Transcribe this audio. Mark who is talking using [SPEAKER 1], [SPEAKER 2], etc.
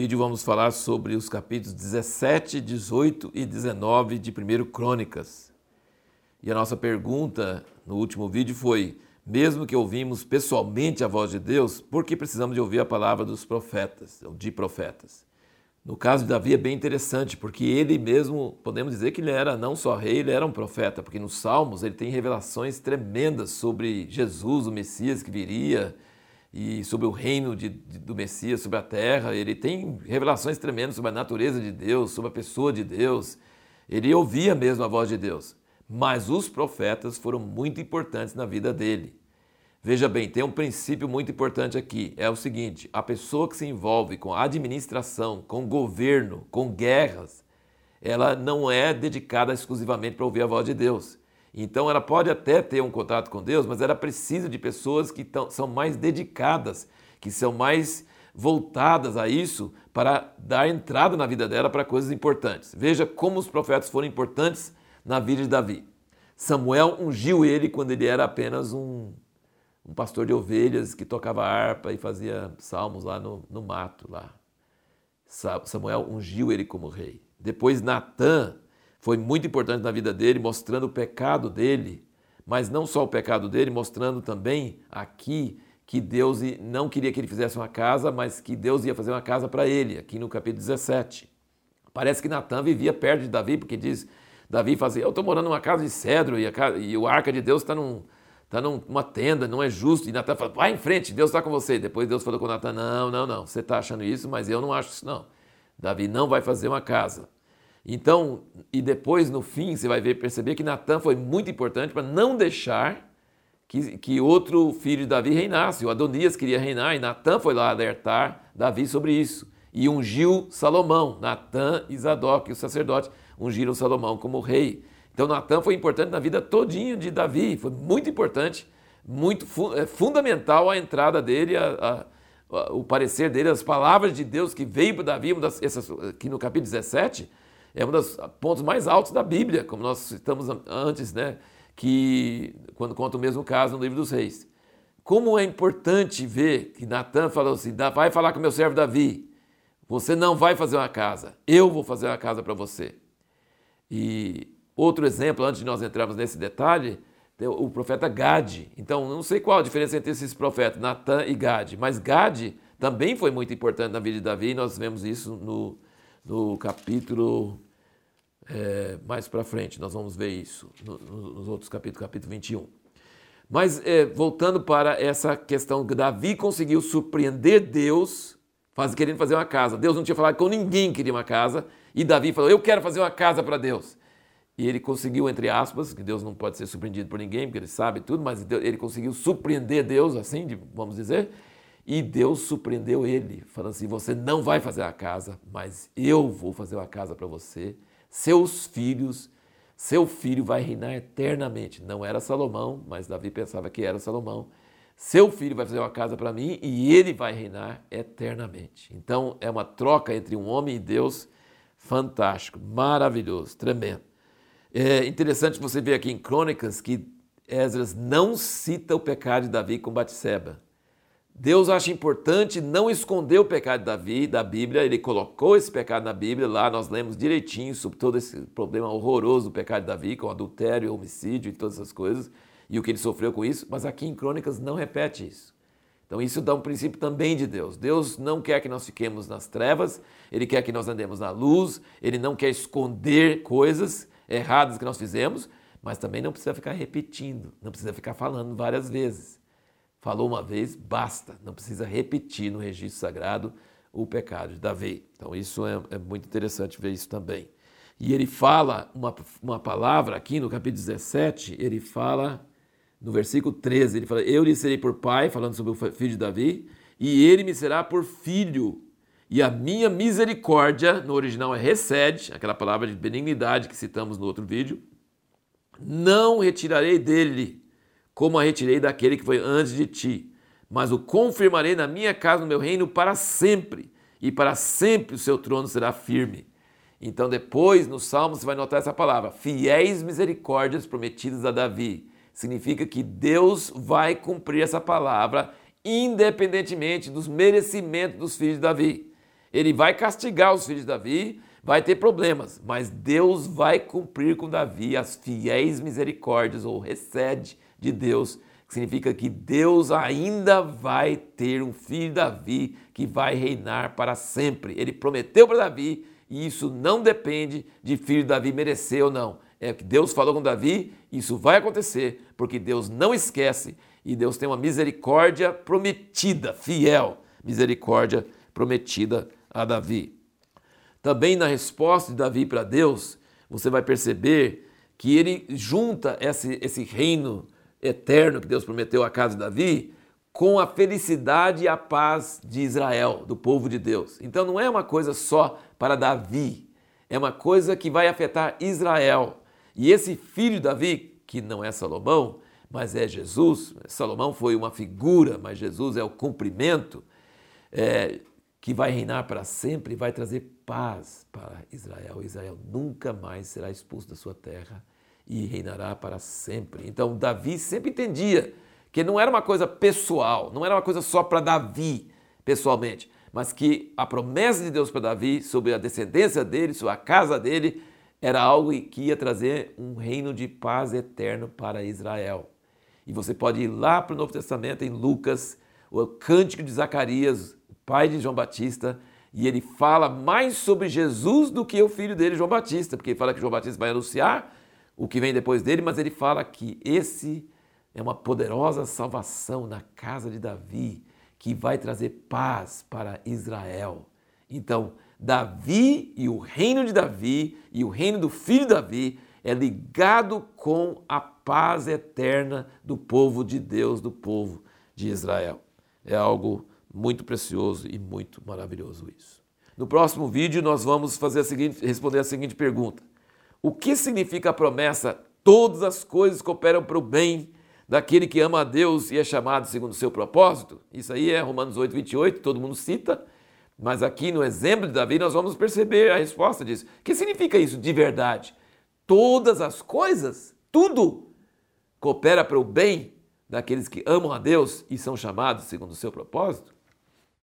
[SPEAKER 1] vídeo vamos falar sobre os capítulos 17, 18 e 19 de 1 Crônicas. E a nossa pergunta no último vídeo foi: mesmo que ouvimos pessoalmente a voz de Deus, por que precisamos de ouvir a palavra dos profetas, ou de profetas? No caso de Davi é bem interessante, porque ele mesmo, podemos dizer que ele era não só rei, ele era um profeta, porque nos Salmos ele tem revelações tremendas sobre Jesus, o Messias que viria, e sobre o reino de, de, do Messias, sobre a terra. Ele tem revelações tremendas sobre a natureza de Deus, sobre a pessoa de Deus. Ele ouvia mesmo a voz de Deus. Mas os profetas foram muito importantes na vida dele. Veja bem, tem um princípio muito importante aqui. É o seguinte: a pessoa que se envolve com administração, com governo, com guerras, ela não é dedicada exclusivamente para ouvir a voz de Deus. Então ela pode até ter um contato com Deus, mas ela precisa de pessoas que tão, são mais dedicadas, que são mais voltadas a isso para dar entrada na vida dela para coisas importantes. Veja como os profetas foram importantes na vida de Davi. Samuel ungiu ele quando ele era apenas um, um pastor de ovelhas que tocava harpa e fazia salmos lá no, no mato. lá. Samuel ungiu ele como rei. Depois Natã foi muito importante na vida dele, mostrando o pecado dele, mas não só o pecado dele, mostrando também aqui que Deus não queria que ele fizesse uma casa, mas que Deus ia fazer uma casa para ele, aqui no capítulo 17. Parece que Natan vivia perto de Davi, porque diz, Davi fazia, eu estou morando numa casa de cedro e, a, e o arca de Deus está num, tá numa tenda, não é justo. E Natan fala, vai em frente, Deus está com você. Depois Deus falou com Natan, não, não, não, você está achando isso, mas eu não acho isso não. Davi não vai fazer uma casa. Então, e depois no fim você vai ver, perceber que Natan foi muito importante para não deixar que, que outro filho de Davi reinasse. O Adonias queria reinar e Natan foi lá alertar Davi sobre isso. E ungiu Salomão, Natan e Zadok, o sacerdote, ungiram Salomão como rei. Então Natan foi importante na vida todinha de Davi, foi muito importante, muito é fundamental a entrada dele, a, a, o parecer dele, as palavras de Deus que veio para Davi, essas, aqui no capítulo 17, é um dos pontos mais altos da Bíblia, como nós citamos antes, né? que quando conta o mesmo caso no livro dos reis. Como é importante ver que Natan falou assim: vai falar com meu servo Davi, você não vai fazer uma casa, eu vou fazer uma casa para você. E outro exemplo, antes de nós entrarmos nesse detalhe, o profeta Gade. Então, não sei qual a diferença entre esses profetas, Natan e Gade, mas Gade também foi muito importante na vida de Davi, e nós vemos isso no, no capítulo é, mais para frente, nós vamos ver isso no, nos outros capítulos, capítulo 21. Mas é, voltando para essa questão que Davi conseguiu surpreender Deus, faz, querendo fazer uma casa. Deus não tinha falado com ninguém que queria uma casa, e Davi falou: Eu quero fazer uma casa para Deus. E ele conseguiu, entre aspas, que Deus não pode ser surpreendido por ninguém, porque ele sabe tudo, mas ele conseguiu surpreender Deus, assim, vamos dizer, e Deus surpreendeu ele, falando assim: Você não vai fazer a casa, mas eu vou fazer uma casa para você. Seus filhos, seu filho vai reinar eternamente. Não era Salomão, mas Davi pensava que era Salomão. Seu filho vai fazer uma casa para mim e ele vai reinar eternamente. Então é uma troca entre um homem e Deus fantástico, maravilhoso, tremendo. É interessante você ver aqui em Crônicas que Esdras não cita o pecado de Davi com Batseba. Deus acha importante não esconder o pecado de Davi da Bíblia, ele colocou esse pecado na Bíblia, lá nós lemos direitinho sobre todo esse problema horroroso do pecado de Davi, com adultério, homicídio e todas essas coisas, e o que ele sofreu com isso, mas aqui em Crônicas não repete isso. Então isso dá um princípio também de Deus. Deus não quer que nós fiquemos nas trevas, Ele quer que nós andemos na luz, Ele não quer esconder coisas erradas que nós fizemos, mas também não precisa ficar repetindo, não precisa ficar falando várias vezes. Falou uma vez, basta, não precisa repetir no registro sagrado o pecado de Davi. Então, isso é, é muito interessante ver isso também. E ele fala uma, uma palavra aqui no capítulo 17, ele fala no versículo 13, ele fala: Eu lhe serei por pai, falando sobre o filho de Davi, e ele me será por filho. E a minha misericórdia, no original é recede, aquela palavra de benignidade que citamos no outro vídeo, não retirarei dele como a retirei daquele que foi antes de ti, mas o confirmarei na minha casa, no meu reino, para sempre, e para sempre o seu trono será firme. Então, depois, no Salmo, você vai notar essa palavra: fiéis misericórdias prometidas a Davi. Significa que Deus vai cumprir essa palavra, independentemente dos merecimentos dos filhos de Davi. Ele vai castigar os filhos de Davi, vai ter problemas, mas Deus vai cumprir com Davi as fiéis misericórdias ou recede de Deus, que significa que Deus ainda vai ter um filho Davi que vai reinar para sempre. Ele prometeu para Davi e isso não depende de filho Davi merecer ou não. É que Deus falou com Davi, isso vai acontecer, porque Deus não esquece e Deus tem uma misericórdia prometida, fiel, misericórdia prometida a Davi. Também na resposta de Davi para Deus, você vai perceber que ele junta esse, esse reino eterno que Deus prometeu à casa de Davi com a felicidade e a paz de Israel, do povo de Deus. Então não é uma coisa só para Davi, é uma coisa que vai afetar Israel. E esse filho de Davi, que não é Salomão, mas é Jesus, Salomão foi uma figura, mas Jesus é o cumprimento, é, que vai reinar para sempre e vai trazer paz para Israel. Israel nunca mais será expulso da sua terra e reinará para sempre. Então, Davi sempre entendia que não era uma coisa pessoal, não era uma coisa só para Davi pessoalmente, mas que a promessa de Deus para Davi sobre a descendência dele, sobre a casa dele, era algo que ia trazer um reino de paz eterno para Israel. E você pode ir lá para o Novo Testamento, em Lucas, o cântico de Zacarias, pai de João Batista, e ele fala mais sobre Jesus do que o filho dele, João Batista, porque ele fala que João Batista vai anunciar o que vem depois dele, mas ele fala que esse é uma poderosa salvação na casa de Davi, que vai trazer paz para Israel. Então, Davi e o reino de Davi e o reino do filho de Davi é ligado com a paz eterna do povo de Deus, do povo de Israel. É algo muito precioso e muito maravilhoso isso. No próximo vídeo nós vamos fazer a seguinte, responder a seguinte pergunta: O que significa a promessa todas as coisas cooperam para o bem daquele que ama a Deus e é chamado segundo o seu propósito? Isso aí é Romanos 8, 28, todo mundo cita, mas aqui no exemplo de Davi nós vamos perceber a resposta disso. O que significa isso de verdade? Todas as coisas, tudo, coopera para o bem daqueles que amam a Deus e são chamados segundo o seu propósito?